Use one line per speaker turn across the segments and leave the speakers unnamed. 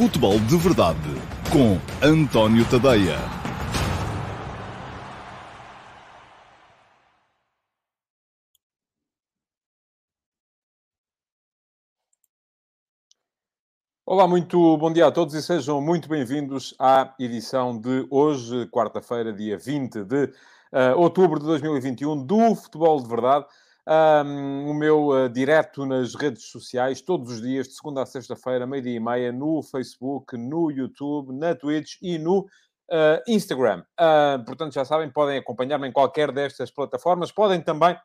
Futebol de Verdade com António Tadeia.
Olá, muito bom dia a todos e sejam muito bem-vindos à edição de hoje, quarta-feira, dia 20 de uh, outubro de 2021, do Futebol de Verdade. Um, o meu uh, direto nas redes sociais, todos os dias, de segunda a sexta-feira, meio-dia e meia, no Facebook, no YouTube, na Twitch e no uh, Instagram. Uh, portanto, já sabem, podem acompanhar-me em qualquer destas plataformas. Podem também,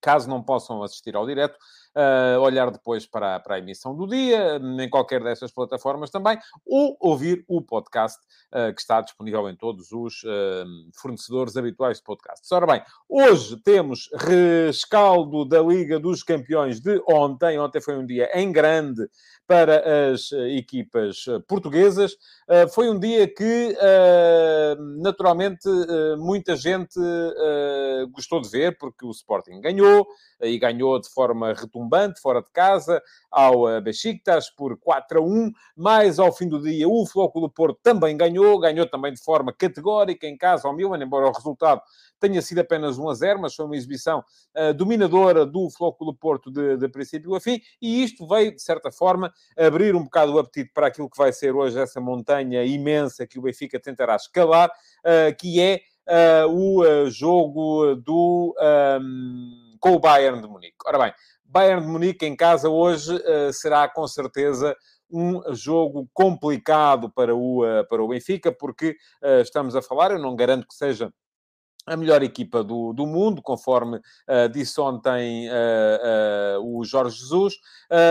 caso não possam assistir ao direto, uh, olhar depois para, para a emissão do dia, em qualquer dessas plataformas também, ou ouvir o podcast uh, que está disponível em todos os uh, fornecedores habituais de podcasts. Ora bem, hoje temos rescaldo da Liga dos Campeões de ontem. Ontem foi um dia em grande para as equipas portuguesas. Foi um dia que, naturalmente, muita gente gostou de ver, porque o Sporting ganhou, e ganhou de forma retumbante, fora de casa, ao eh, Besiktas por 4 a 1. Mais ao fim do dia, o Flóculo Porto também ganhou, ganhou também de forma categórica em casa ao Milan, embora o resultado tenha sido apenas 1 a 0, mas foi uma exibição uh, dominadora do Flóculo Porto de, de princípio a fim, e isto veio, de certa forma, abrir um bocado o apetite para aquilo que vai ser hoje essa montanha imensa que o Benfica tentará escalar, uh, que é uh, o jogo do... Um, com o Bayern de Munique. Ora bem, Bayern de Munique em casa hoje uh, será com certeza um jogo complicado para o, uh, para o Benfica, porque uh, estamos a falar, eu não garanto que seja a melhor equipa do, do mundo, conforme uh, disse ontem uh, uh, o Jorge Jesus,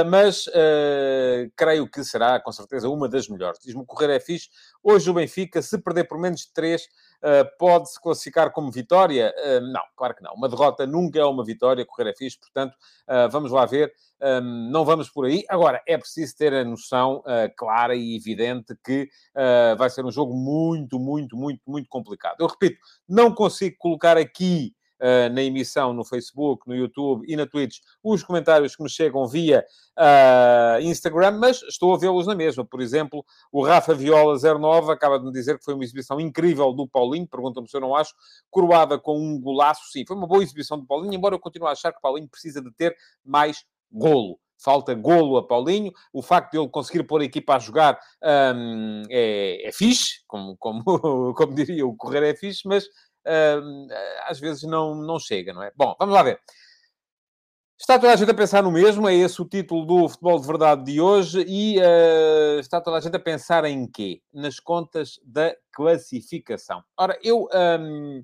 mas creio que será, com certeza, uma das melhores. Diz-me correr é fixe. Hoje o Benfica, se perder por menos de três, pode-se classificar como vitória? não, claro que não. Uma derrota nunca é uma vitória, correr é fixe, portanto, vamos lá ver. Não vamos por aí. Agora, é preciso ter a noção clara e evidente que vai ser um jogo muito, muito, muito, muito complicado. Eu repito, não consigo colocar aqui Uh, na emissão no Facebook, no YouTube e na Twitch, os comentários que me chegam via uh, Instagram, mas estou a vê-los na mesma. Por exemplo, o Rafa Viola 09 acaba de me dizer que foi uma exibição incrível do Paulinho, pergunta-me se eu não acho, coroada com um golaço. Sim, foi uma boa exibição do Paulinho, embora eu continue a achar que o Paulinho precisa de ter mais golo. Falta golo a Paulinho. O facto de ele conseguir pôr a equipa a jogar um, é, é fixe, como, como, como diria o correr é fixe, mas às vezes não, não chega, não é? Bom, vamos lá ver. Está toda a gente a pensar no mesmo, é esse o título do Futebol de Verdade de hoje, e uh, está toda a gente a pensar em quê? Nas contas da classificação. Ora, eu um,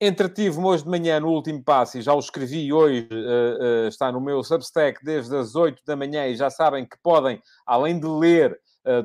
Entretive-me hoje de manhã no último passo e já o escrevi hoje, uh, uh, está no meu Substack desde as 8 da manhã e já sabem que podem, além de ler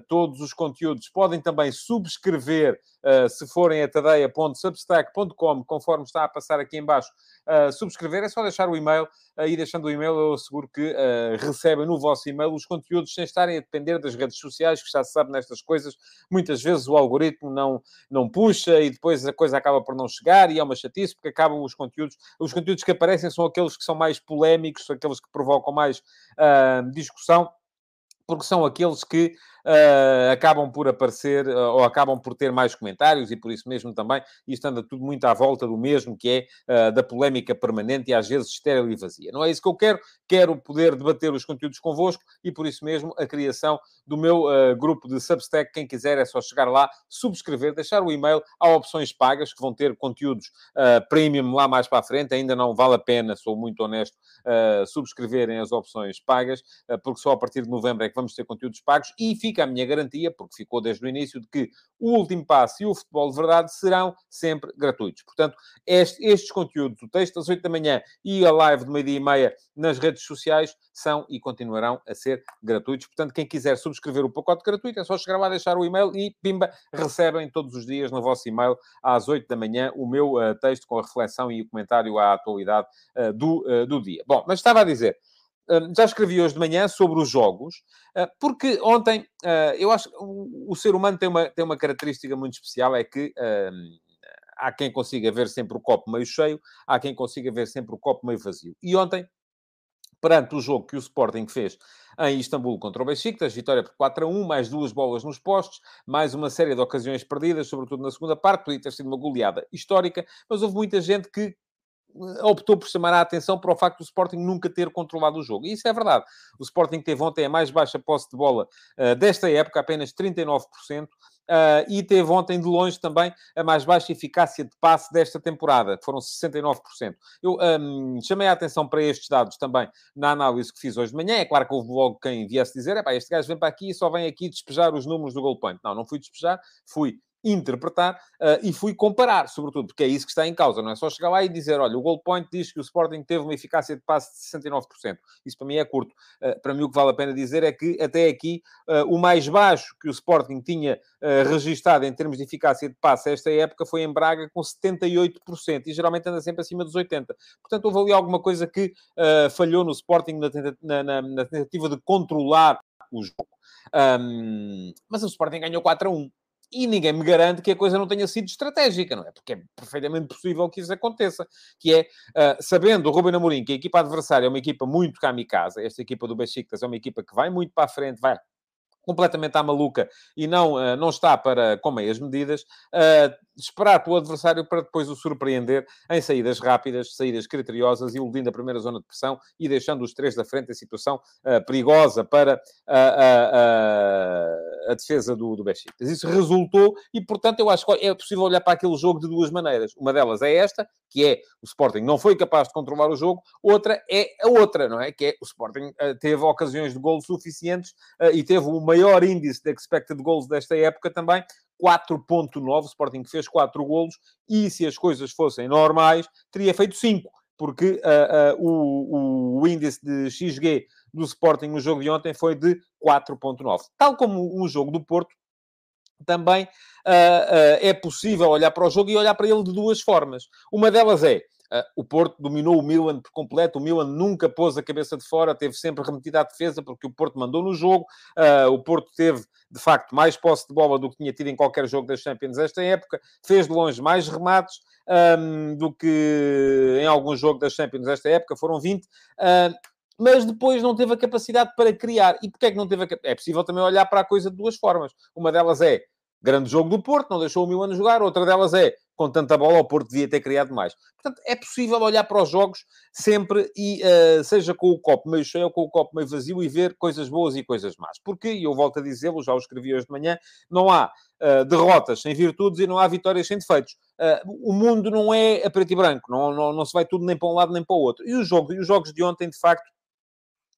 todos os conteúdos. Podem também subscrever, uh, se forem a tadeia.substack.com, conforme está a passar aqui embaixo. Uh, subscrever é só deixar o e-mail e deixando o e-mail eu asseguro que recebem no vosso e-mail os conteúdos sem estarem a depender das redes sociais, que já se sabe nestas coisas. Muitas vezes o algoritmo não, não puxa e depois a coisa acaba por não chegar e é uma chatice porque acabam os conteúdos. Os conteúdos que aparecem são aqueles que são mais polémicos, são aqueles que provocam mais discussão porque são aqueles que uh, acabam por aparecer uh, ou acabam por ter mais comentários e por isso mesmo também isto anda tudo muito à volta do mesmo, que é uh, da polémica permanente e às vezes estéril e vazia. Não é isso que eu quero. Quero poder debater os conteúdos convosco e por isso mesmo a criação do meu grupo de Substack. Quem quiser é só chegar lá, subscrever, deixar o e-mail. Há opções pagas que vão ter conteúdos premium lá mais para a frente. Ainda não vale a pena, sou muito honesto, subscreverem as opções pagas, porque só a partir de novembro é que vamos ter conteúdos pagos e a minha garantia, porque ficou desde o início, de que o último passo e o futebol de verdade serão sempre gratuitos. Portanto, este, estes conteúdos, o texto às 8 da manhã e a live de meio-dia e meia nas redes sociais, são e continuarão a ser gratuitos. Portanto, quem quiser subscrever o pacote gratuito, é só chegar lá, deixar o e-mail e, pimba, recebem todos os dias no vosso e-mail, às 8 da manhã, o meu uh, texto com a reflexão e o comentário à atualidade uh, do, uh, do dia. Bom, mas estava a dizer já escrevi hoje de manhã sobre os jogos, ah, porque ontem ah, eu acho que o ser humano tem uma, tem uma característica muito especial, é que há quem consiga ver sempre o copo meio cheio, há quem consiga ver sempre o copo meio vazio. E ontem, perante o jogo que o Sporting fez em Istambul contra o Besiktas, vitória por 4 a 1, mais duas bolas nos postos, mais uma série de ocasiões perdidas, sobretudo na segunda parte, podia ter sido uma goleada histórica, mas houve muita gente que optou por chamar a atenção para o facto do Sporting nunca ter controlado o jogo. E isso é verdade. O Sporting teve ontem a mais baixa posse de bola uh, desta época, apenas 39%, uh, eh, e teve ontem de longe também a mais baixa eficácia de passe desta temporada, que foram 69%. Eu um, ehm, chamei a atenção para estes dados também na análise que fiz hoje de manhã. É claro que houve logo quem viesse dizer, este gajo vem para aqui e só vem aqui despejar os números do point. Não, não fui despejar, fui interpretar uh, e fui comparar, sobretudo, porque é isso que está em causa, não é só chegar lá e dizer, olha, o goal point diz que o Sporting teve uma eficácia de passe de 69%. Isso para mim é curto. Uh, para mim o que vale a pena dizer é que até aqui uh, o mais baixo que o Sporting tinha registado em termos de eficácia de passe esta época foi em Braga com 78% e geralmente anda sempre acima dos 80%. Portanto, houve ali alguma coisa que falhou no Sporting na, na, na, na, tentativa de controlar o jogo. Um, mas o Sporting ganhou 4 a 1 e ninguém me garante que a coisa não tenha sido estratégica, não é? Porque é perfeitamente possível que isso aconteça. Que é, uh, sabendo o Ruben Amorim que a equipa adversária é uma equipa muito kamikaze, esta equipa do Besiktas é uma equipa que vai muito para a frente, vai completamente à maluca e não, uh, não está para com meias medidas, uh, esperar pelo adversário para depois o surpreender em saídas rápidas, saídas criteriosas, iludindo a primeira zona de pressão e deixando os três da frente em situação uh, perigosa para a defesa do, do Besiktas. Isso resultou e, portanto, eu acho que é possível olhar para aquele jogo de duas maneiras. Uma delas é esta, que é o Sporting não foi capaz de controlar o jogo, outra é a outra, não é? Que é o Sporting teve ocasiões de gol suficientes e teve o maior índice de expected goals desta época também, 4.9, o Sporting fez 4 golos, e se as coisas fossem normais, teria feito 5, porque uh, uh, o, o índice de XG do Sporting no jogo de ontem foi de 4.9. Tal como o jogo do Porto, também uh, é possível olhar para o jogo e olhar para ele de duas formas. Uma delas é, Uh, o Porto dominou o Milan por completo. O Milan nunca pôs a cabeça de fora, teve sempre remetido à defesa porque o Porto mandou no jogo. Uh, o Porto teve, de facto, mais posse de bola do que tinha tido em qualquer jogo das Champions esta época. Fez de longe mais remates um, do que em algum jogo das Champions esta época. Foram 20. Uh, mas depois não teve a capacidade para criar. E porquê é que não teve a É possível também olhar para a coisa de duas formas. Uma delas é grande jogo do Porto, não deixou o Milan jogar. Outra delas é com tanta bola, o Porto devia ter criado mais. Portanto, é possível olhar para os jogos sempre e uh, seja com o copo meio cheio ou com o copo meio vazio e ver coisas boas e coisas más. Porque, e eu volto a dizê-lo, já o escrevi hoje de manhã, não há uh, derrotas sem virtudes e não há vitórias sem defeitos. Uh, o mundo não é a preto e branco, não, não, não se vai tudo nem para um lado nem para o outro. E os jogos, e os jogos de ontem, de facto,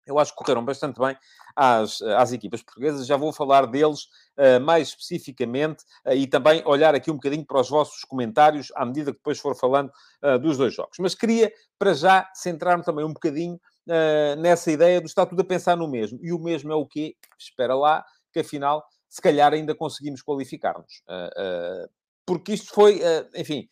eu acho que correram bastante bem às, às equipas portuguesas. Já vou falar deles uh, mais especificamente uh, e também olhar aqui um bocadinho para os vossos comentários à medida que depois for falando uh, dos dois jogos. Mas queria, para já, centrar-me também um bocadinho nessa ideia do estar tudo a pensar no mesmo. E o mesmo é o quê? Espera lá, que afinal, se calhar ainda conseguimos qualificar-nos. porque isto foi, enfim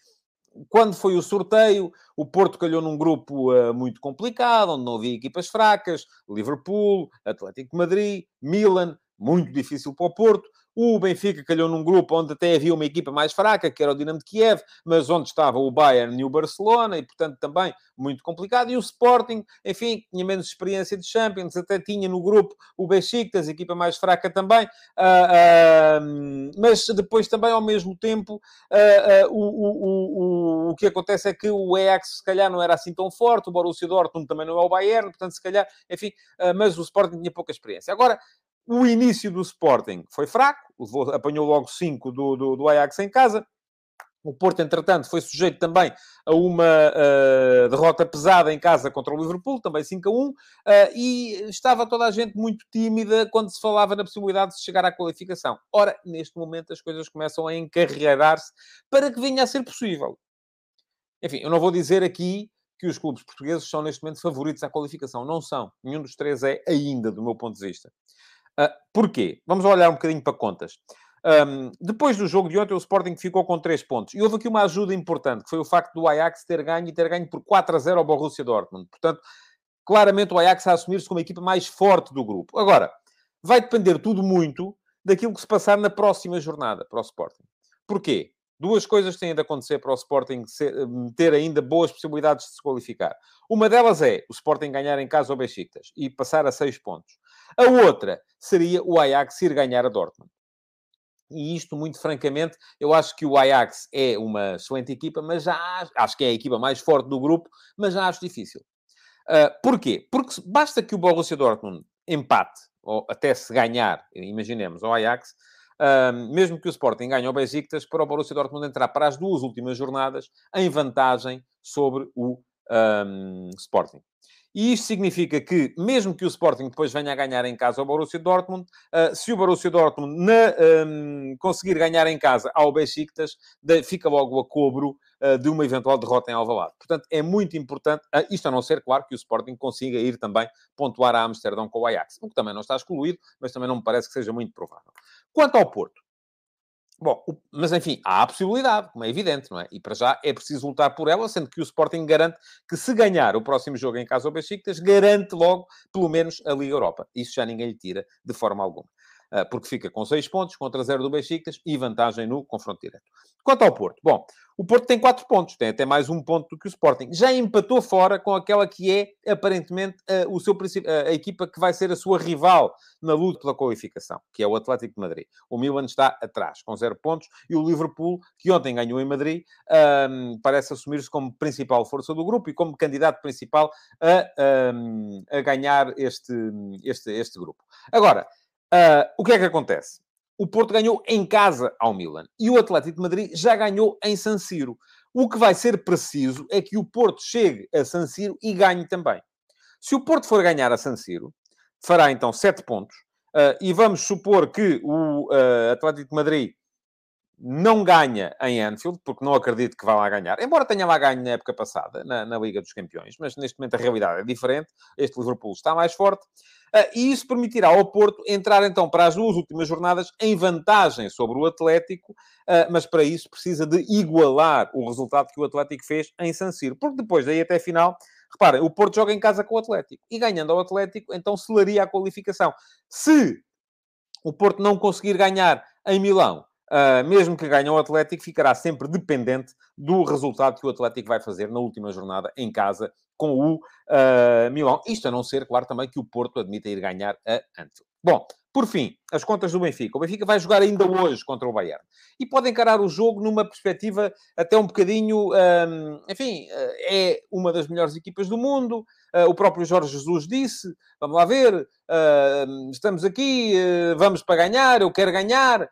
quando foi o sorteio, o Porto calhou num grupo uh, muito complicado, onde não havia equipas fracas, Liverpool, Atlético Madrid, Milan, muito difícil para o Porto. O Benfica calhou num grupo onde até havia uma equipa mais fraca, que era o Dinamo de Kiev, mas onde estava o Bayern e o Barcelona, e portanto também muito complicado. E o Sporting, enfim, tinha menos experiência de Champions, até tinha no grupo o Besiktas, equipa mais fraca também. Uh, uh, mas depois também, ao mesmo tempo, uh, o, o, o, o que acontece é que o Ajax, se calhar, não era assim tão forte, o Borussia Dortmund também não é o Bayern, portanto, se calhar, enfim, mas o Sporting tinha pouca experiência. Agora, o início do Sporting foi fraco, apanhou logo 5 do, do, do, Ajax em casa. O Porto, entretanto, foi sujeito também a uma uh, derrota pesada em casa contra o Liverpool, também 5 a 1, uh, e estava toda a gente muito tímida quando se falava na possibilidade de chegar à qualificação. Ora, neste momento as coisas começam a encarregar-se para que venha a ser possível. Enfim, eu não vou dizer aqui que os clubes portugueses são neste momento favoritos à qualificação. Não são. Nenhum dos três é ainda, do meu ponto de vista. Uh, porquê? Vamos olhar um bocadinho para contas. Um, depois do jogo de ontem, o Sporting ficou com 3 pontos. E houve aqui uma ajuda importante, que foi o facto do Ajax ter ganho e ter ganho por 4 a 0 ao Borussia Dortmund. Portanto, claramente o Ajax a assumir-se como a equipa mais forte do grupo. Agora, vai depender tudo muito daquilo que se passar na próxima jornada para o Sporting. Porquê? Duas coisas têm de acontecer para o Sporting hum, ter ainda boas possibilidades de se qualificar. Uma delas é o Sporting ganhar em casa ao Besiktas e passar a 6 pontos. A outra seria o Ajax ir ganhar a Dortmund. E isto, muito francamente, eu acho que o Ajax é uma excelente equipa, mas já acho, acho que é a equipa mais forte do grupo, mas já acho difícil. Uh, porquê? Porque basta que o Borussia Dortmund empate, ou até se ganhar, imaginemos, ao Ajax, uh, mesmo que o Sporting ganhe ao Besiktas, para o Borussia Dortmund entrar para as duas últimas jornadas em vantagem sobre o um, Sporting. E isto significa que, mesmo que o Sporting depois venha a ganhar em casa ao Borussia Dortmund, uh, se o Borussia Dortmund na, um, conseguir ganhar em casa ao Besiktas, fica logo a cobro uh, de uma eventual derrota em Alvalade. Portanto, é muito importante, uh, isto a não ser, claro, que o Sporting consiga ir também pontuar a Amsterdão com o Ajax, o que também não está excluído, mas também não me parece que seja muito provável. Quanto ao Porto, Bom, mas enfim, há a possibilidade, como é evidente, não é? E para já é preciso lutar por ela, sendo que o Sporting garante que se ganhar o próximo jogo em casa ao Besiktas, garante logo, pelo menos, a Liga Europa. Isso já ninguém lhe tira de forma alguma. Ah, porque fica com 6 pontos contra 0 do Besiktas e vantagem no confronto direto. Quanto ao Porto, bom, o Porto tem 4 pontos, tem até mais um ponto do que o Sporting. Já empatou fora com aquela que é, aparentemente, a, o seu, a, a equipa que vai ser a sua rival na luta pela qualificação, que é o Atlético de Madrid. O Milan está atrás, com 0 pontos, e o Liverpool, que ontem ganhou em Madrid, um, parece assumir-se como principal força do grupo e como candidato principal a, um, a ganhar este, este, este grupo. Agora, Uh, o que é que acontece? O Porto ganhou em casa ao Milan e o Atlético de Madrid já ganhou em San Siro. O que vai ser preciso é que o Porto chegue a San Siro e ganhe também. Se o Porto for ganhar a San Siro, fará então 7 pontos. Uh, e vamos supor que o uh, Atlético de Madrid não ganha em Anfield, porque não acredito que vá lá ganhar, embora tenha lá ganho na época passada, na, na Liga dos Campeões, mas neste momento a realidade é diferente. Este Liverpool está mais forte. Uh, e isso permitirá ao Porto entrar então para as duas últimas jornadas em vantagem sobre o Atlético, uh, mas para isso precisa de igualar o resultado que o Atlético fez em San Siro, porque depois daí até final, reparem, o Porto joga em casa com o Atlético e ganhando ao Atlético, então selaria a qualificação. Se o Porto não conseguir ganhar em Milão, Uh, mesmo que ganhe o Atlético, ficará sempre dependente do resultado que o Atlético vai fazer na última jornada em casa com o uh, Milão. Isto a não ser, claro, também que o Porto admita ir ganhar a Anfield. Bom, por fim, as contas do Benfica. O Benfica vai jogar ainda hoje contra o Bayern. E pode encarar o jogo numa perspectiva até um bocadinho... Um, enfim, eh, é uma das melhores equipas do mundo. Uh, o próprio Jorge Jesus disse, vamos lá ver, uh, estamos aqui, uh, vamos para ganhar, eu quero ganhar,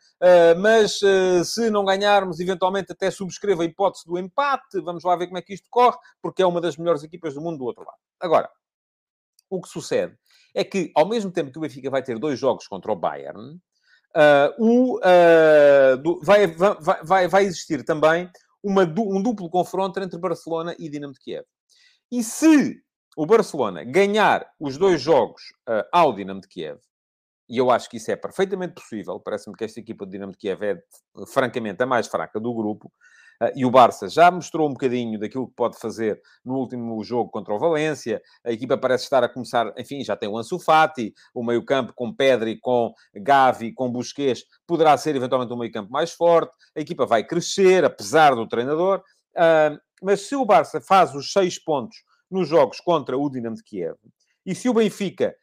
mas se não ganharmos, eventualmente até subscreva a hipótese do empate. Vamos lá ver como é que isto corre, porque é uma das melhores equipas do mundo do outro lado. Agora, o que sucede é que, ao mesmo tempo que o Benfica vai ter dois jogos contra o Bayern, uh, o, uh, do, vai, vai, vai, vai existir também uma, um duplo confronto entre Barcelona e Dinamo de Kiev. E se o Barcelona ganhar os dois jogos uh, ao Dinamo de Kiev, e eu acho que isso é perfeitamente possível, parece-me que esta equipa do Dinamo de Kiev é, francamente, a mais fraca do grupo, e o Barça já mostrou um bocadinho daquilo que pode fazer no último jogo contra o Valência. A equipa parece estar a começar, enfim, já tem o Ansu Fati, o meio-campo com Pedri, com Gavi, com Busquets, poderá ser eventualmente um meio-campo mais forte. A equipa vai crescer, apesar do treinador. Uh, mas se o Barça faz os seis pontos nos jogos contra o Dinamo de Kiev, e se o Benfica,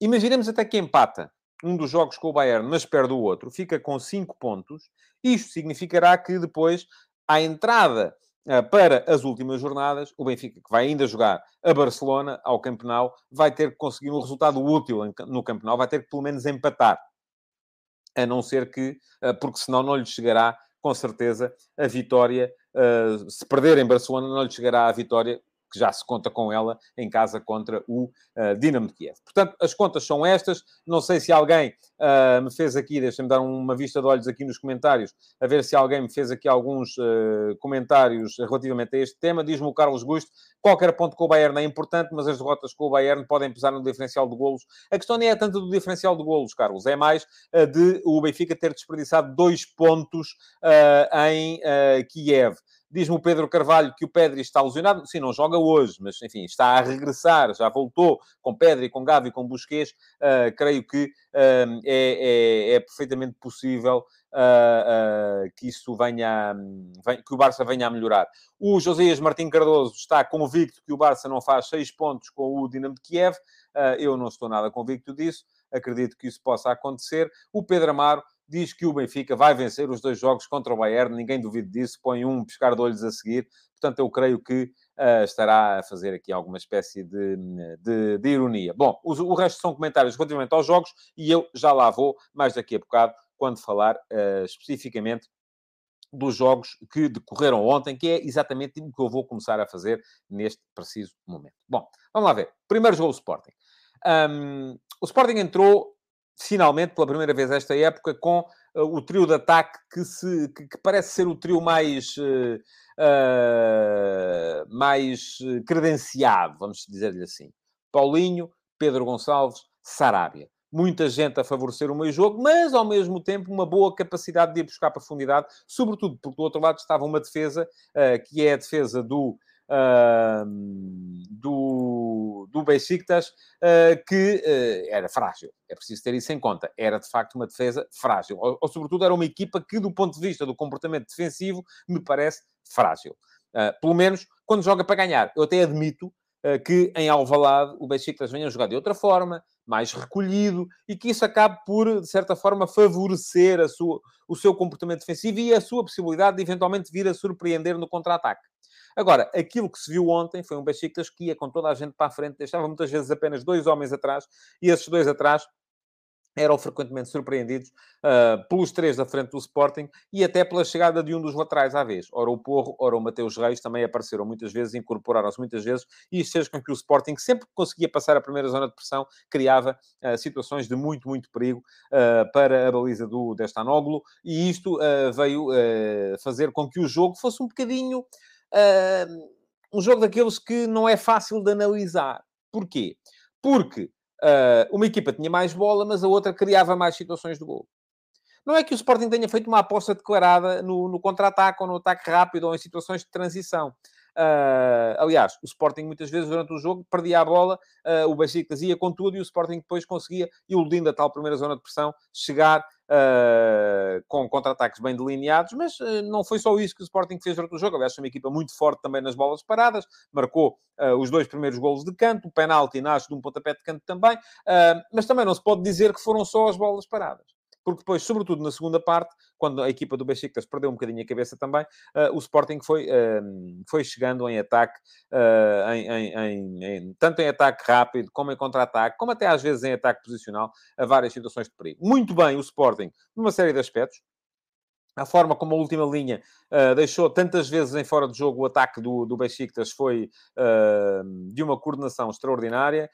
imaginemos até que empata um dos jogos com o Bayern, mas perde o outro, fica com cinco pontos, isto significará que depois à entrada uh, para as últimas jornadas, o Benfica, que vai ainda jogar a Barcelona, ao Campeonato, vai ter que conseguir um resultado útil no Campeonato, vai ter que pelo menos empatar. A não ser que, uh, porque senão não lhe chegará, com certeza, a vitória. Uh, se perder em Barcelona, não lhe chegará a vitória que já se conta com ela em casa contra o uh, Dinamo de Kiev. Portanto, as contas são estas. Não sei se alguém uh, me fez aqui, deixa-me dar uma vista de olhos aqui nos comentários, a ver se alguém me fez aqui alguns uh, comentários relativamente a este tema. Diz-me o Carlos Gusto, qualquer ponto com o Bayern é importante, mas as derrotas com o Bayern podem pesar no diferencial de golos. A questão nem é tanto do diferencial de golos, Carlos, é mais de o Benfica ter desperdiçado dois pontos em Kiev. Diz-me o Pedro Carvalho que o Pedri está lesionado. Sim, não joga hoje, mas enfim, está a regressar. Já voltou com Pedri, com Gavi, com Busquets. Uh, creio que uh, é, é, é, perfeitamente possível uh, que isso venha, venha, que o Barça venha a melhorar. O Josias Martim Cardoso está convicto que o Barça não faz seis pontos com o Dinamo de Kiev. eu não estou nada convicto disso. acredito que isso possa acontecer. O Pedro Amaro diz que o Benfica vai vencer os dois jogos contra o Bayern, ninguém duvida disso, põe um pescar de olhos a seguir. Portanto, eu creio que uh, estará a fazer aqui alguma espécie de, de, de ironia. Bom, o, resto são comentários relativamente aos jogos e eu já lá vou, mais daqui a bocado, quando falar uh, especificamente dos jogos que decorreram ontem, que é exatamente o que eu vou começar a fazer neste preciso momento. Bom, vamos lá ver. Primeiro jogo do Sporting. Um, o Sporting entrou finalmente, pela primeira vez esta época, com uh, o trio de ataque que, se, que, que parece ser o trio mais, uh, uh, mais credenciado, vamos dizer-lhe assim. Paulinho, Pedro Gonçalves, Sarabia. Muita gente a favorecer o meio jogo, mas ao mesmo tempo uma boa capacidade de ir buscar profundidade, sobretudo porque do outro lado estava uma defesa, que é a defesa do, do, do Besiktas, uh, que uh, era frágil. É preciso ter isso em conta. Era, de facto, uma defesa frágil. Ou, ou, sobretudo, era uma equipa que, do ponto de vista do comportamento defensivo, me parece frágil. Uh, pelo menos, quando joga para ganhar. Eu até admito que, em Alvalade, o Besiktas venha jogar de outra forma, mais recolhido, e que isso acabe por, de certa forma, favorecer sua, o seu comportamento defensivo e a sua possibilidade de, eventualmente, vir a surpreender no contra-ataque. Agora, aquilo que se viu ontem foi um Besiktas que ia com toda a gente para a frente, deixava muitas vezes apenas dois homens atrás, e esses dois atrás eram frequentemente surpreendidos uh, pelos três da frente do Sporting e até pela chegada de um dos laterais à vez. Ora o Porro, ora o Mateus Reis também apareceram muitas vezes, incorporaram-se muitas vezes e isso fez com que o Sporting, sempre que conseguia passar a primeira zona de pressão, criava uh, situações de muito, muito perigo uh, para a baliza do Destanoglu e isto veio fazer com que o jogo fosse um bocadinho uh, um jogo daqueles que não é fácil de analisar. Porquê? Porque uh, uma equipa tinha mais bola, mas a outra criava mais situações de gol. Não é que o Sporting tenha feito uma aposta declarada no, no contra-ataque ou no ataque rápido ou em situações de transição. Uh, aliás, o Sporting muitas vezes durante o jogo perdia a bola, uh, o Besiktas ia com tudo e o Sporting depois conseguia, iludindo a tal primeira zona de pressão, chegar uh, com contra-ataques bem delineados, mas uh, não foi só isso que o Sporting fez durante o jogo. Aliás, foi uma equipa muito forte também nas bolas paradas, marcou uh, os dois primeiros golos de canto, o penalti nasce de um pontapé de canto também, mas também não se pode dizer que foram só as bolas paradas porque depois, sobretudo na segunda parte, quando a equipa do Besiktas perdeu um bocadinho a cabeça também, uh, o Sporting foi, uh, foi chegando em ataque, uh, em, em, em, tanto em ataque rápido, como em contra-ataque, como até às vezes em ataque posicional, a várias situações de perigo. Muito bem o Sporting, numa série de aspectos, a forma como a última linha uh, deixou tantas vezes em fora de jogo o ataque do, do foi uh, de uma coordenação extraordinária.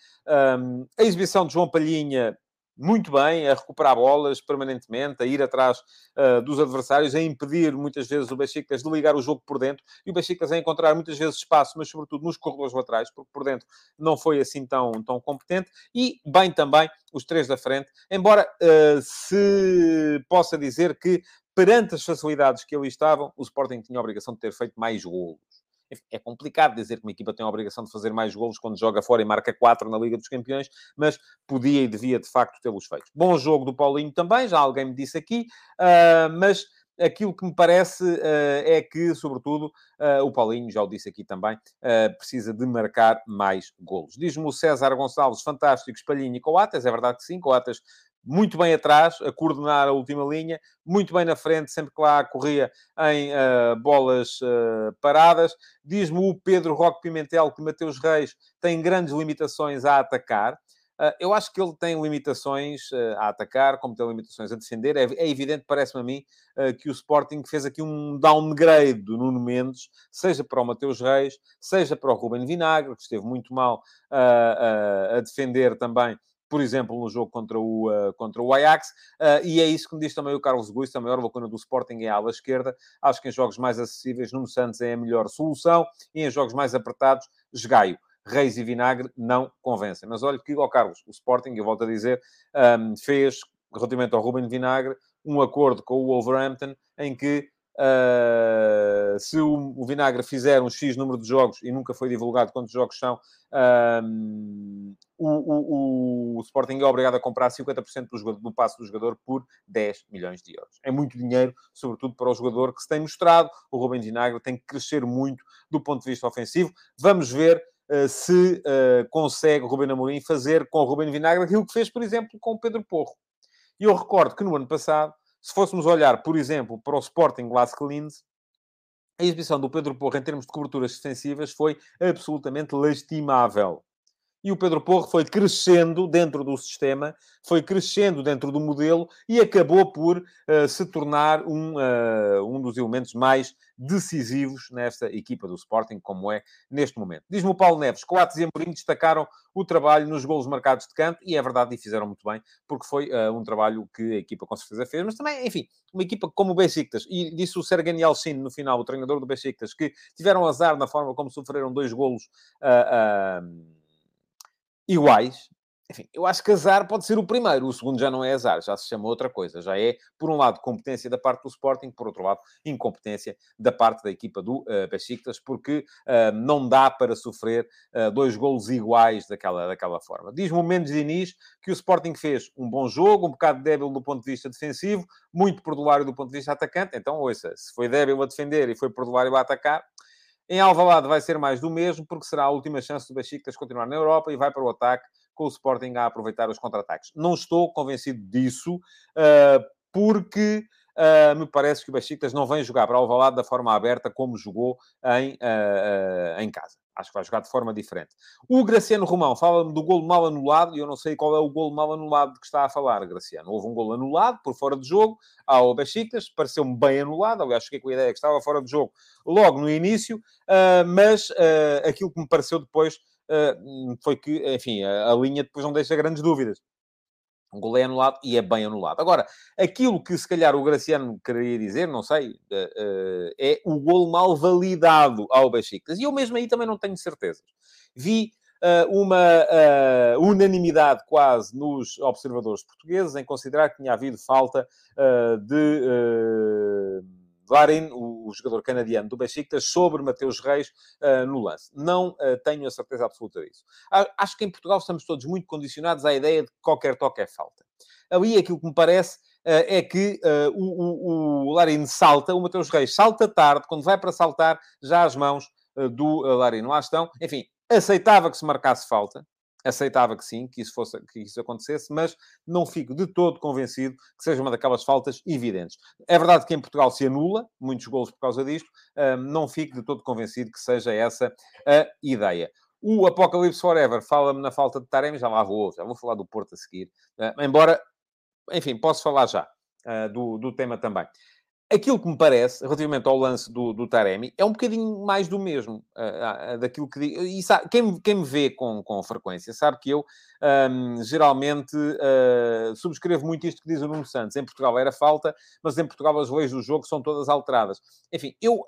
Um, a exibição de João Palhinha muito bem a recuperar bolas permanentemente, a ir atrás uh, dos adversários, a impedir muitas vezes o Besiktas de ligar o jogo por dentro. E o Besiktas a encontrar muitas vezes espaço, mas sobretudo nos corredores laterais, porque por dentro não foi assim tão, tão competente. E bem também os três da frente, embora uh, se possa dizer que perante as facilidades que ali estavam, o Sporting tinha a obrigação de ter feito mais golos é complicado dizer que uma equipa tem a obrigação de fazer mais golos quando joga fora e marca 4 na Liga dos Campeões, mas podia e devia de facto tê-los feito. Bom jogo do Paulinho também, já alguém me disse aqui, uh, mas aquilo que me parece uh, é que, sobretudo, uh, o Paulinho, já o disse aqui também, uh, precisa de marcar mais golos. Diz-me o César Gonçalves, fantástico, Espalhinho e Coates, é verdade que sim, Coates muito bem atrás, a coordenar a última linha, muito bem na frente, sempre que lá corria em uh, bolas uh, paradas. Diz-me o Pedro Roque Pimentel que Mateus Reis tem grandes limitações a atacar. Uh, eu acho que ele tem limitações a atacar, como tem limitações a defender. É, é evidente, parece-me a mim, que o Sporting fez aqui um downgrade do Nuno Mendes, seja para o Mateus Reis, seja para o Ruben Vinagre, que esteve muito mal a defender também por exemplo, no jogo contra o, uh, contra o Ajax, uh, e é isso que me diz também o Carlos Guiz, a maior lacuna do Sporting é a ala esquerda. Acho que em jogos mais acessíveis, Nuno Santos é a melhor solução, e em jogos mais apertados, Esgaio. Reis e Vinagre não convencem. Mas olha que, ó Carlos, o Sporting, eu volto a dizer, um, fez, relativamente ao Ruben Vinagre, um acordo com o Wolverhampton em que Uh, se o, o, Vinagre fizer um X número de jogos e nunca foi divulgado quantos jogos são, uh, o, o, o, Sporting é obrigado a comprar 50% do, jogador, do passo do jogador por 10 milhões de euros. É muito dinheiro, sobretudo para o jogador que se tem mostrado. O Rubem Vinagre tem que crescer muito do ponto de vista ofensivo. Vamos ver uh, se uh, consegue Ruben Amorim fazer com o Ruben Vinagre aquilo que fez, por exemplo, com o Pedro Porro. E eu recordo que no ano passado, se fôssemos olhar, por exemplo, para o Sporting Glasgow a exibição do Pedro Porro em termos de coberturas defensivas foi absolutamente lastimável. E o Pedro Porro foi crescendo dentro do sistema, foi crescendo dentro do modelo e acabou por uh, se tornar um, uh, um dos elementos mais decisivos nesta equipa do Sporting, como é neste momento. Diz-me o Paulo Neves, Coates e Amorim destacaram o trabalho nos golos marcados de canto, e é verdade, e fizeram muito bem, porque foi uh, um trabalho que a equipa com certeza fez, mas também, enfim, uma equipa como o Besiktas, e disse o Sergen Yalchin no final, o treinador do Besiktas, que tiveram azar na forma como sofreram dois golos uh, iguais, enfim, eu acho que azar pode ser o primeiro, o segundo já não é azar, já se chama outra coisa. Já é, por um lado, competência da parte do Sporting, por outro lado, incompetência da parte da equipa do uh, Besiktas, porque uh, não dá para sofrer uh, dois golos iguais daquela, daquela forma. Diz-me o Mendes Diniz que o Sporting fez um bom jogo, um bocado débil do ponto de vista defensivo, muito perdulário do ponto de vista atacante. Então, ouça, se foi débil a defender e foi perdulário a atacar, em Alvalade vai ser mais do mesmo, porque será a última chance do Besiktas continuar na Europa e vai para o ataque com o Sporting a aproveitar os contra-ataques. Não estou convencido disso, uh, porque uh, me parece que o Besiktas não vem jogar para Alvalade da forma aberta como jogou em, uh, em casa. Acho que vai jogar de forma diferente. O Graciano Romão fala-me do golo mal anulado, e eu não sei qual é o golo mal anulado de que está a falar, Graciano. Houve um golo anulado por fora de jogo ao Besiktas, pareceu-me bem anulado, aliás, fiquei com a ideia que estava fora de jogo logo no início, mas aquilo que me pareceu depois uh, foi que, enfim, a, linha depois não deixa grandes dúvidas. Um gol é anulado e é bem anulado. Agora, aquilo que se calhar o Graciano queria dizer, não sei, uh, uh, é o gol mal validado ao Besiktas. E eu mesmo aí também não tenho certezas. Vi uma unanimidade quase nos observadores portugueses em considerar que tinha havido falta de Varin, o, o, jogador canadiano do Besiktas, sobre Mateus Reis uh, no lance. Não uh, tenho a certeza absoluta disso. Acho que em Portugal estamos todos muito condicionados à ideia de que qualquer toque é falta. Ali aquilo que me parece uh, é que o, o, o Larin salta, o Mateus Reis salta tarde, quando vai para saltar, já as mãos do Larin lá estão. Enfim, aceitava que se marcasse falta, aceitava que sim, que isso, fosse, que isso acontecesse, mas não fico de todo convencido que seja uma daquelas faltas evidentes. É verdade que em Portugal se anula muitos golos por causa disto, não fico de todo convencido que seja essa a ideia. O Apocalipse Forever fala-me na falta de Taremi, já lá vou, já vou falar do Porto a seguir. Uh, embora, enfim, posso falar já uh, do, do tema também. Aquilo que me parece, relativamente ao lance do, do Taremi, é um bocadinho mais do mesmo uh, uh, daquilo que. E sabe, quem, quem me vê com, com frequência sabe que eu um, geralmente uh, subscrevo muito isto que diz o Nuno Santos. Em Portugal era falta, mas em Portugal as leis do jogo são todas alteradas. Enfim, eu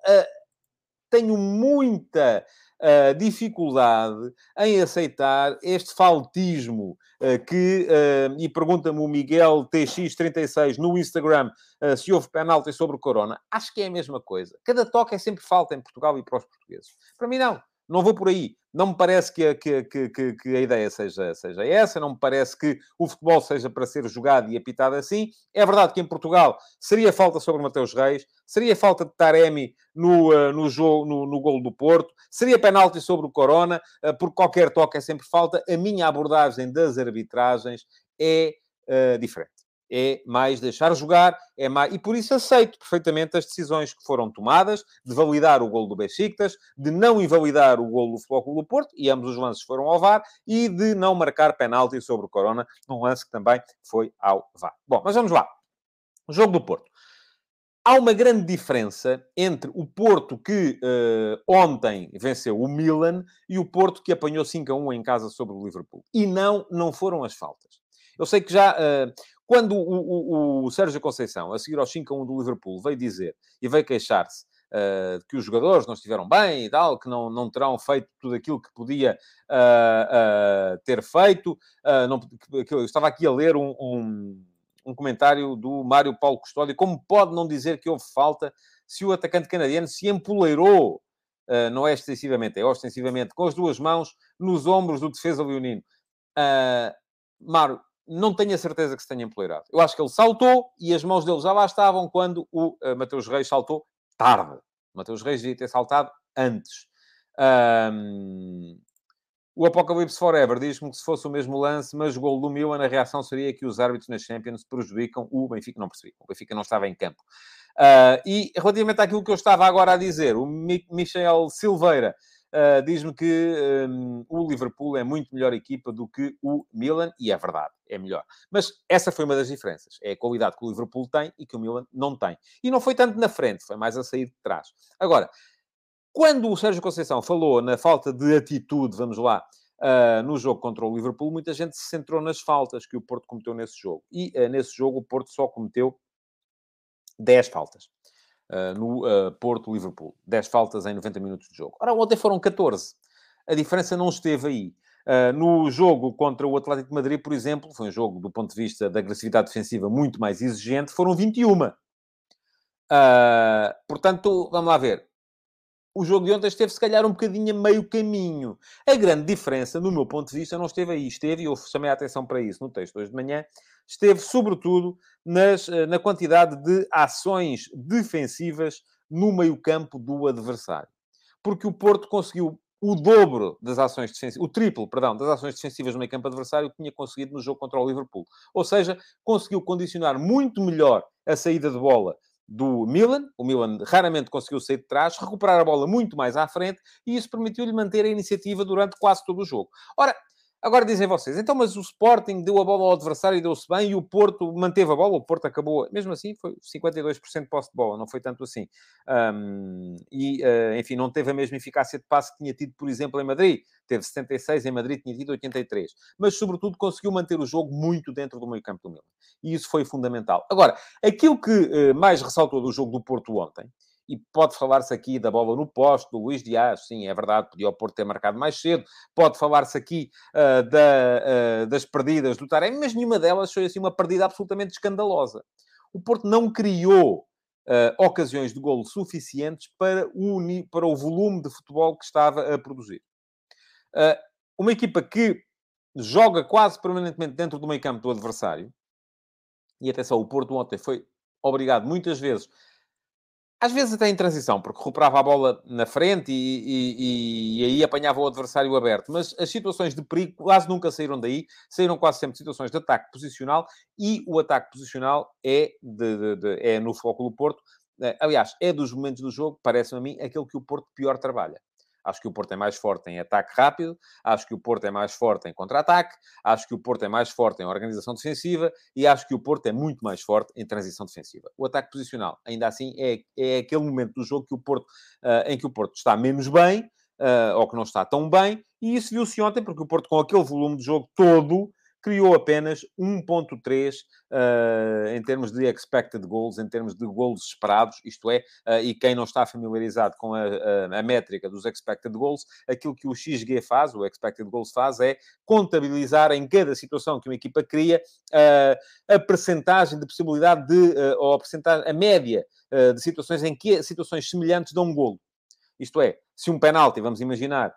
tenho muita uh, dificuldade em aceitar este faltismo uh, que, uh, e pergunta-me o Miguel TX36 no Instagram se houve penalti sobre o Corona. Acho que é a mesma coisa. Cada toque é sempre falta em Portugal e para os portugueses. Para mim, não. Não vou por aí. Não me parece que a, que, que, que, a ideia seja, seja essa, não me parece que o futebol seja para ser jogado e apitado assim. É verdade que em Portugal seria falta sobre Mateus Reis, seria falta de Taremi no, uh, no, jogo, no, no golo do Porto, seria penalti sobre o Corona, uh, porque qualquer toque é sempre falta. A minha abordagem das arbitragens é uh, diferente é mais deixar jogar, é mais... e por isso aceito perfeitamente as decisões que foram tomadas de validar o gol do Besiktas, de não invalidar o gol do Futebol Clube do Porto, e ambos os lances foram ao VAR, e de não marcar penalti sobre o Corona, num lance que também foi ao VAR. Bom, mas vamos lá. O jogo do Porto. Há uma grande diferença entre o Porto que uh, ontem venceu o Milan e o Porto que apanhou 5 a 1 em casa sobre o Liverpool. E não, não foram as faltas. Eu sei que já uh, quando o, o, o, Sérgio Conceição, a seguir ao 5 a 1 do Liverpool, veio dizer e veio queixar-se uh, que os jogadores não estiveram bem e tal, que não, não terão feito tudo aquilo que podia uh, uh, ter feito, não, que, que eu estava aqui a ler um, um, um, comentário do Mário Paulo Custódio, como pode não dizer que houve falta se o atacante canadiano se empoleirou, não é extensivamente, é ostensivamente, com as duas mãos nos ombros do defesa leonino. Mário, não tenho a certeza que se tenha empoleirado. Eu acho que ele saltou e as mãos dele já lá estavam quando o uh, Mateus Reis saltou tarde. O Mateus Reis devia ter saltado antes. Um, O Apocalipse Forever diz-me que se fosse o mesmo lance, mas o gol do Milan, a reação seria que os árbitros na Champions prejudicam o Benfica. Não percebi. O Benfica não estava em campo. Uh, e relativamente àquilo que eu estava agora a dizer, o Michel Silveira uh, diz-me que um, o Liverpool é muito melhor equipa do que o Milan, e é verdade, é melhor. Mas essa foi uma das diferenças. É a qualidade que o Liverpool tem e que o Milan não tem. E não foi tanto na frente, foi mais a sair de trás. Agora, quando o Sérgio Conceição falou na falta de atitude, vamos lá, uh, no jogo contra o Liverpool, muita gente se centrou nas faltas que o Porto cometeu nesse jogo. E uh, nesse jogo o Porto só cometeu 10 faltas. Uh, no Porto-Liverpool. 10 faltas em 90 minutos de jogo. Ora, ontem foram 14. A diferença não esteve aí. Uh, no jogo contra o Atlético de Madrid, por exemplo, foi um jogo do ponto de vista da agressividade defensiva muito mais exigente, foram 21. Uh, portanto, vamos lá ver o jogo de ontem esteve, se calhar, um bocadinho a meio caminho. A grande diferença, no meu ponto de vista, não esteve aí. Esteve, e eu chamei a atenção para isso no texto hoje de manhã, esteve, sobretudo, nas, eh, na quantidade de ações defensivas no meio-campo do adversário. Porque o Porto conseguiu o dobro das ações defensivas, o triplo, perdão, das ações defensivas no meio-campo adversário que tinha conseguido no jogo contra o Liverpool. Ou seja, conseguiu condicionar muito melhor a saída de bola do Milan. O Milan raramente conseguiu sair de trás, recuperar a bola muito mais à frente e isso permitiu-lhe manter a iniciativa durante quase todo o jogo. Ora, Agora dizem vocês, então, mas o Sporting deu a bola ao adversário e deu-se bem, e o Porto manteve a bola, o Porto acabou, mesmo assim, foi 52% de posse de bola, não foi tanto assim. Um, e, uh, enfim, não teve a mesma eficácia de passe que tinha tido, por exemplo, em Madrid. Teve 76, em Madrid tinha tido 83. Mas, sobretudo, conseguiu manter o jogo muito dentro do meio campo do Milan. E isso foi fundamental. Agora, aquilo que uh, mais ressaltou do jogo do Porto ontem, e pode falar-se aqui da bola no poste, do Luís Dias, sim, é verdade, podia o Porto ter marcado mais cedo, pode falar-se aqui uh, da, uh, das perdidas do Taremi, mas nenhuma delas foi assim uma perdida absolutamente escandalosa. O Porto não criou uh, ocasiões de golo suficientes para o, para o volume de futebol que estava a produzir. uma equipa que joga quase permanentemente dentro do meio campo do adversário, e atenção, o Porto ontem foi obrigado muitas vezes às vezes até em transição, porque recuperava a bola na frente e, e, e, aí apanhava o adversário aberto. Mas as situações de perigo quase nunca saíram daí, saíram quase sempre de situações de ataque posicional e o ataque posicional é, de, de, de, é no foco do Porto. Eh, aliás, é dos momentos do jogo, parece-me a mim, aquele que o Porto pior trabalha. Acho que o Porto é mais forte em ataque rápido, acho que o Porto é mais forte em contra-ataque, acho que o Porto é mais forte em organização defensiva e acho que o Porto é muito mais forte em transição defensiva. O ataque posicional, ainda assim, é, é aquele momento do jogo que o Porto, uh, em que o Porto está menos bem, uh, ou que não está tão bem, e isso viu-se ontem, porque o Porto, com aquele volume de jogo todo, criou apenas 1.3 uh, eh, em termos de expected goals, em termos de gols esperados, isto é, uh, e quem não está familiarizado com a, a, a, métrica dos expected goals, aquilo que o XG faz, o expected goals faz, é contabilizar em cada situação que uma equipa cria uh, a percentagem de possibilidade de, ou a percentagem, a média de situações em que situações semelhantes dão um golo. Isto é, se um penalti, vamos imaginar,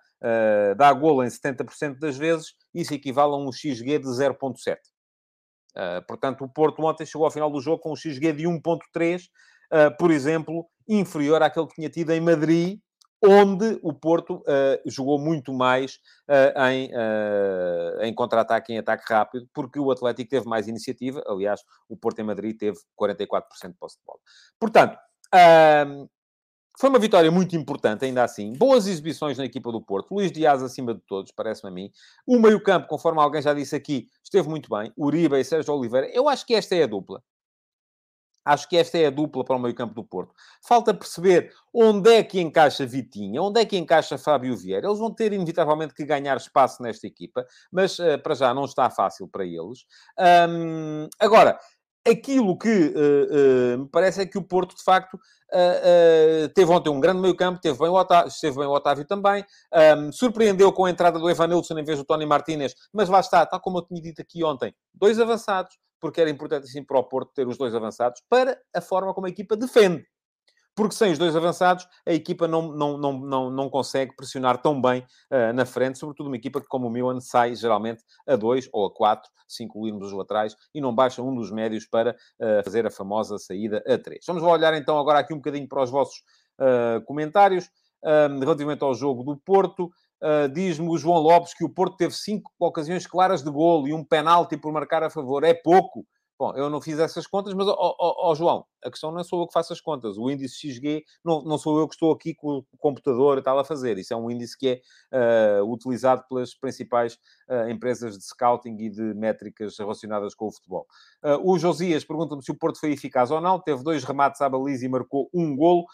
dá golo em 70% das vezes, isso equivale a um XG de 0.7. Uh, eh, portanto, o Porto ontem chegou ao final do jogo com um XG de 1.3, uh, eh, por exemplo, inferior àquele que tinha tido em Madrid, onde o Porto uh, jogou muito mais uh, em, uh, em contra-ataque, em ataque rápido, porque o Atlético teve mais iniciativa. Aliás, o Porto em Madrid teve 44% de posse de bola. Portanto, foi uma vitória muito importante, ainda assim. Boas exibições na equipa do Porto. Luís Dias acima de todos, parece-me a mim. O meio-campo, conforme alguém já disse aqui, esteve muito bem. Uribe e Sérgio Oliveira. Eu acho que esta é a dupla. Acho que esta é a dupla para o meio-campo do Porto. Falta perceber onde é que encaixa Vitinha, onde é que encaixa Fábio Vieira. Eles vão ter, inevitavelmente, que ganhar espaço nesta equipa, mas uh, para já não está fácil para eles. Um, agora, aquilo que uh, uh, me parece é que o Porto, de facto, uh, teve ontem um grande meio-campo, teve bem Otávio, esteve bem o Otávio também, um, surpreendeu com a entrada do Evanilson em vez do Tony Martínez, mas lá está, tal como eu tinha dito aqui ontem, dois avançados, porque era importante assim para o Porto ter os dois avançados para a forma como a equipa defende porque sem os dois avançados a equipa não, não, não, não, não consegue pressionar tão bem uh, na frente, sobretudo uma equipa que, como o Milan, sai geralmente a dois ou a quatro, se incluirmos os laterais, e não baixa um dos médios para uh, fazer a famosa saída a três. Vamos olhar então agora aqui um bocadinho para os vossos uh, comentários relativamente ao jogo do Porto. Uh, Diz-me o João Lopes que o Porto teve cinco ocasiões claras de golo e um penalti por marcar a favor. É pouco. Bom, eu não fiz essas contas, mas, ó João, a questão não é sou eu que faço as contas. O índice XG, não, não sou eu que estou aqui com o computador e tal a fazer. Isso é um índice que é uh, utilizado pelas principais uh, empresas de scouting e de métricas relacionadas com o futebol. Uh, o Josias pergunta-me se o Porto foi eficaz ou não. Teve dois remates à baliza e marcou um golo.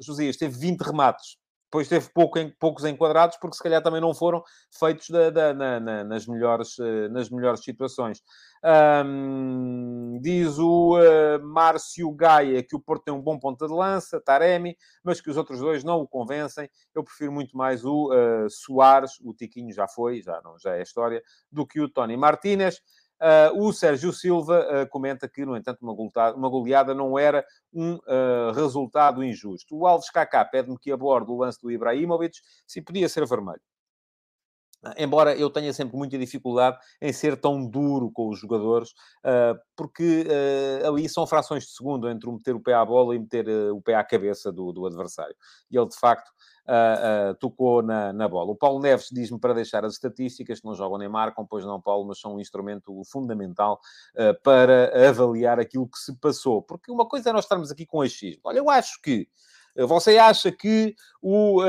Josias teve 20 remates depois teve pouco poucos enquadrados, porque se calhar também não foram feitos da, da, na, na, nas, melhores, uh, nas melhores situações. Um, diz o uh, Márcio Gaia que o Porto tem um bom ponta de lança, Taremi, mas que os outros dois não o convencem. Eu prefiro muito mais o uh, Soares, o Tiquinho já foi, já, não, já é história, do que o Tony Martínez. Uh, o Sérgio Silva uh, comenta que, no entanto, uma goleada, uma goleada não era um uh, resultado injusto. O Alves Kaká pede-me que aborde o lance do Ibrahimovic se podia ser vermelho. Embora eu tenha sempre muita dificuldade em ser tão duro com os jogadores, porque ali são frações de segundo entre meter o pé à bola e meter o pé à cabeça do, do adversário. E ele, de facto, tocou na, na, bola. O Paulo Neves diz-me para deixar as estatísticas, que não jogam nem marcam, pois não, Paulo, mas são um instrumento fundamental para avaliar aquilo que se passou. Porque uma coisa é nós estarmos aqui com achismo. Olha, eu acho que você acha que, o,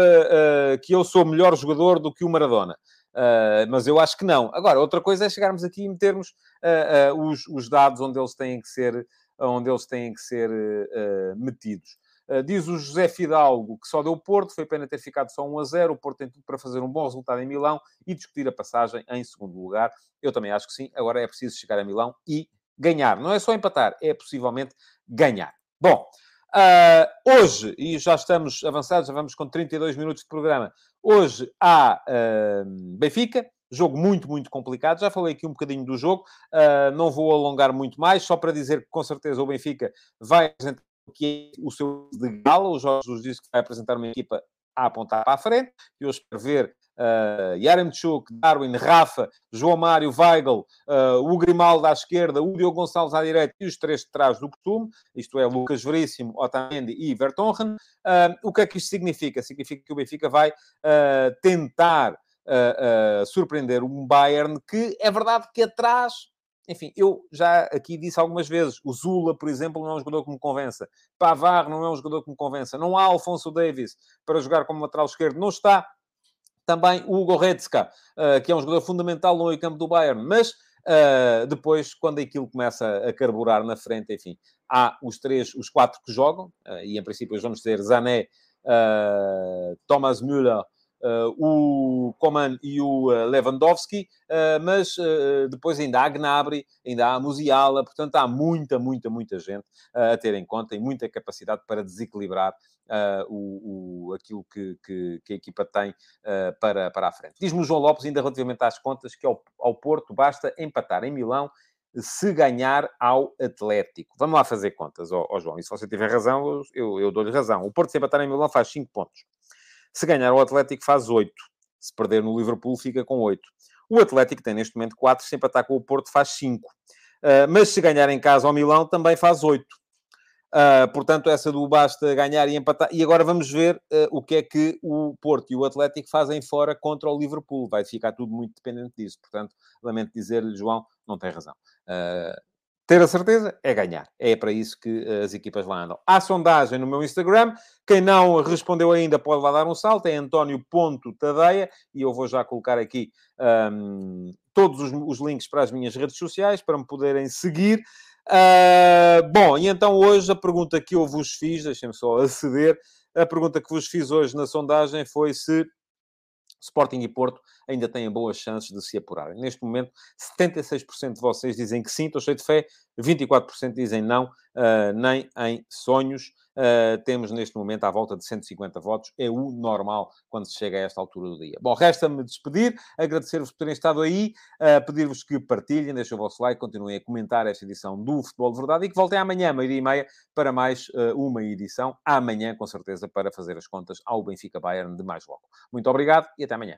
que eu sou melhor jogador do que o Maradona. Uh, mas eu acho que não. Agora, outra coisa é chegarmos aqui e metermos uh, uh, os, os, dados onde eles têm que ser, onde eles têm que ser metidos. Diz o José Fidalgo que só deu Porto, foi pena ter ficado só 1 a 0. O Porto tem tudo para fazer um bom resultado em Milão e discutir a passagem em segundo lugar. Eu também acho que sim. Agora é preciso chegar a Milão e ganhar. Não é só empatar, é possivelmente ganhar. Bom, uh, hoje, e já estamos avançados, já vamos com 32 minutos de programa. Hoje há uh, Benfica, jogo muito, muito complicado. Já falei aqui um bocadinho do jogo, uh, não vou alongar muito mais, só para dizer que com certeza o Benfica vai apresentar que é o seu de gala. O Jorge Jesus disse que vai apresentar uma equipa a apontar para a frente. E eu espero ver uh, Yaremchuk, Darwin, Rafa, João Mário, Weigl, uh, o Grimaldo à esquerda, o Diogo Gonçalves à direita e os três de trás do costume, isto é, Lucas Veríssimo, Otamendi e Vertonghen. Uh, o que é que isto significa? Significa que o Benfica vai uh, tentar surpreender um Bayern que é verdade que atrás enfim, eu já aqui disse algumas vezes, o Zula, por exemplo, não é um jogador que me convença. Pavar não é um jogador que me convença. Não há Alfonso Davis para jogar como lateral esquerdo. Não está também o Goretzka, uh, que é um jogador fundamental no meio campo do Bayern. Mas uh, depois, quando aquilo começa a carburar na frente, enfim, há os três, os quatro que jogam, uh, e em princípio vamos ter Zané, Thomas Müller, Uh, o Coman e o uh, Lewandowski, uh, mas depois ainda há Gnabry, ainda há Musiala, portanto há muita, muita, muita gente a ter em conta e muita capacidade para desequilibrar o, o, aquilo que, que, que, a equipa tem para, para a frente. Diz-me o João Lopes, ainda relativamente às contas, que ao, ao Porto basta empatar em Milão se ganhar ao Atlético. Vamos lá fazer contas, ó João. E se você tiver razão, eu, eu dou-lhe razão. O Porto, se empatar em Milão, faz 5 pontos. Se ganhar o Atlético, faz 8. Se perder no Liverpool, fica com 8. O Atlético tem neste momento 4, se empatar com o Porto, faz 5. Uh, ah, mas se ganhar em casa ao Milão, também faz 8. Uh, ah, portanto, essa do basta ganhar e empatar. E agora vamos ver uh, o que é que o Porto e o Atlético fazem fora contra o Liverpool. Vai ficar tudo muito dependente disso. Portanto, lamento dizer-lhe, João, não tem razão. Uh, ter a certeza é ganhar. É para isso que eh, as equipas lá andam. Há sondagem no meu Instagram. Quem não respondeu ainda pode lá dar um salto. É António.tadeia. E eu vou já colocar aqui um, todos os, os, links para as minhas redes sociais para me poderem seguir. Uh, bom, e então hoje a pergunta que eu vos fiz, deixem-me só aceder. A pergunta que vos fiz hoje na sondagem foi se Sporting e Porto ainda têm boas chances de se apurarem. Neste momento, 76% de vocês dizem que sim, estou cheio de fé, 24% dizem não, uh, nem em sonhos. Uh, temos neste momento à volta de 150 votos, é o normal quando se chega a esta altura do dia. Bom, resta-me despedir, agradecer-vos por terem estado aí, uh, pedir-vos que partilhem, deixem o vosso like, continuem a comentar esta edição do Futebol de Verdade e que voltem amanhã, meio-dia e meia, para mais uh, uma edição, amanhã, com certeza, para fazer as contas ao Benfica Bayern de mais logo. Muito obrigado e até amanhã.